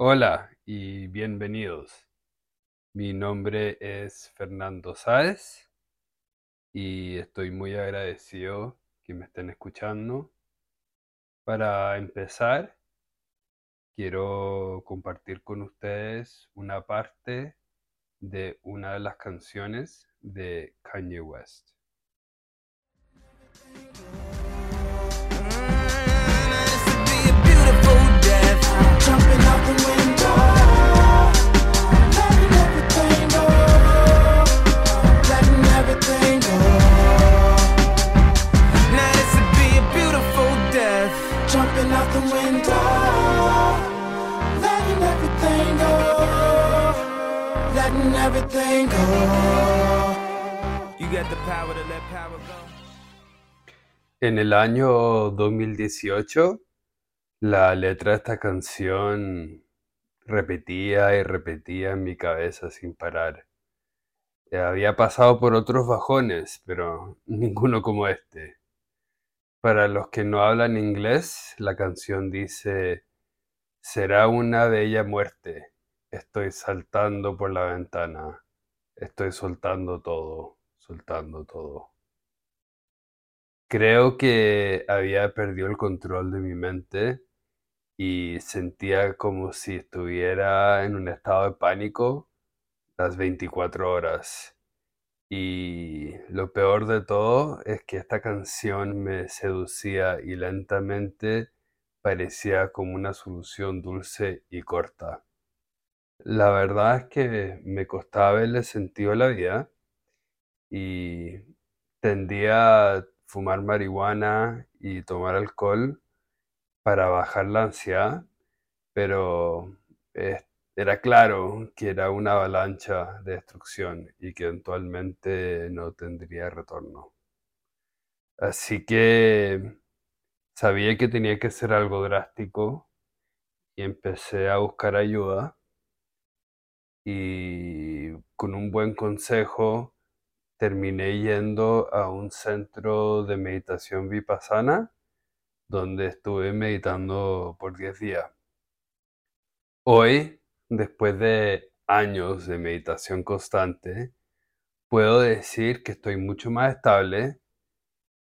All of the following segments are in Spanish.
Hola y bienvenidos. Mi nombre es Fernando Sáez y estoy muy agradecido que me estén escuchando. Para empezar, quiero compartir con ustedes una parte de una de las canciones de Kanye West. En el año 2018, la letra de esta canción repetía y repetía en mi cabeza sin parar. Había pasado por otros bajones, pero ninguno como este. Para los que no hablan inglés, la canción dice, será una bella muerte. Estoy saltando por la ventana. Estoy soltando todo, soltando todo. Creo que había perdido el control de mi mente y sentía como si estuviera en un estado de pánico las 24 horas. Y lo peor de todo es que esta canción me seducía y lentamente parecía como una solución dulce y corta. La verdad es que me costaba verle sentido a la vida y tendía a fumar marihuana y tomar alcohol para bajar la ansiedad, pero era claro que era una avalancha de destrucción y que eventualmente no tendría retorno. Así que sabía que tenía que ser algo drástico y empecé a buscar ayuda y con un buen consejo terminé yendo a un centro de meditación vipassana donde estuve meditando por 10 días. Hoy, después de años de meditación constante, puedo decir que estoy mucho más estable,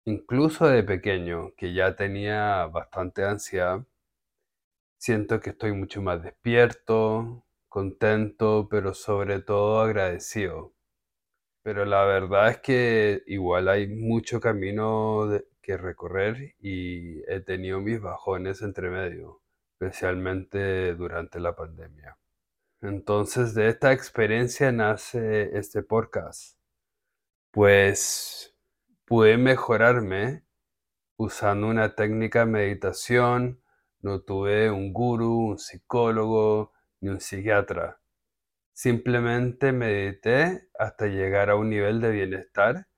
incluso de pequeño, que ya tenía bastante ansiedad. Siento que estoy mucho más despierto, contento, pero sobre todo agradecido. Pero la verdad es que igual hay mucho camino que recorrer y he tenido mis bajones entre medio, especialmente durante la pandemia. Entonces de esta experiencia nace este podcast. Pues pude mejorarme usando una técnica de meditación, no tuve un gurú, un psicólogo ni un psiquiatra. Simplemente medité hasta llegar a un nivel de bienestar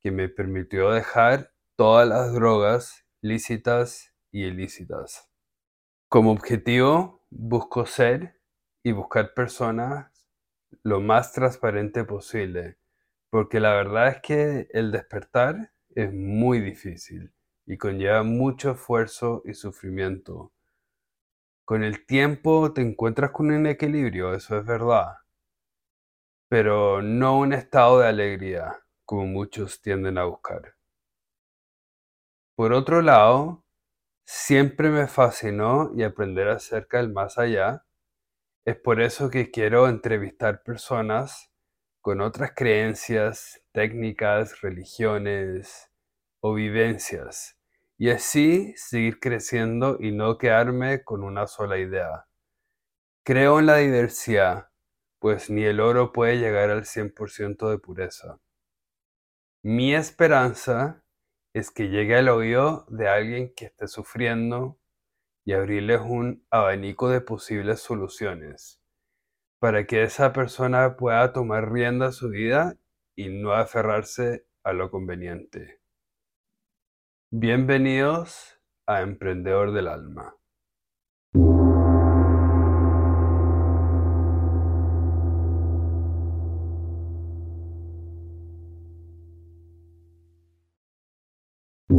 que me permitió dejar todas las drogas lícitas y ilícitas. Como objetivo, busco ser y buscar personas lo más transparente posible, porque la verdad es que el despertar es muy difícil y conlleva mucho esfuerzo y sufrimiento. Con el tiempo te encuentras con un equilibrio, eso es verdad, pero no un estado de alegría como muchos tienden a buscar. Por otro lado, siempre me fascinó y aprender acerca del más allá. Es por eso que quiero entrevistar personas con otras creencias, técnicas, religiones o vivencias y así seguir creciendo y no quedarme con una sola idea. Creo en la diversidad pues ni el oro puede llegar al 100% de pureza. Mi esperanza es que llegue al oído de alguien que esté sufriendo y abrirles un abanico de posibles soluciones para que esa persona pueda tomar rienda a su vida y no aferrarse a lo conveniente. Bienvenidos a Emprendedor del Alma.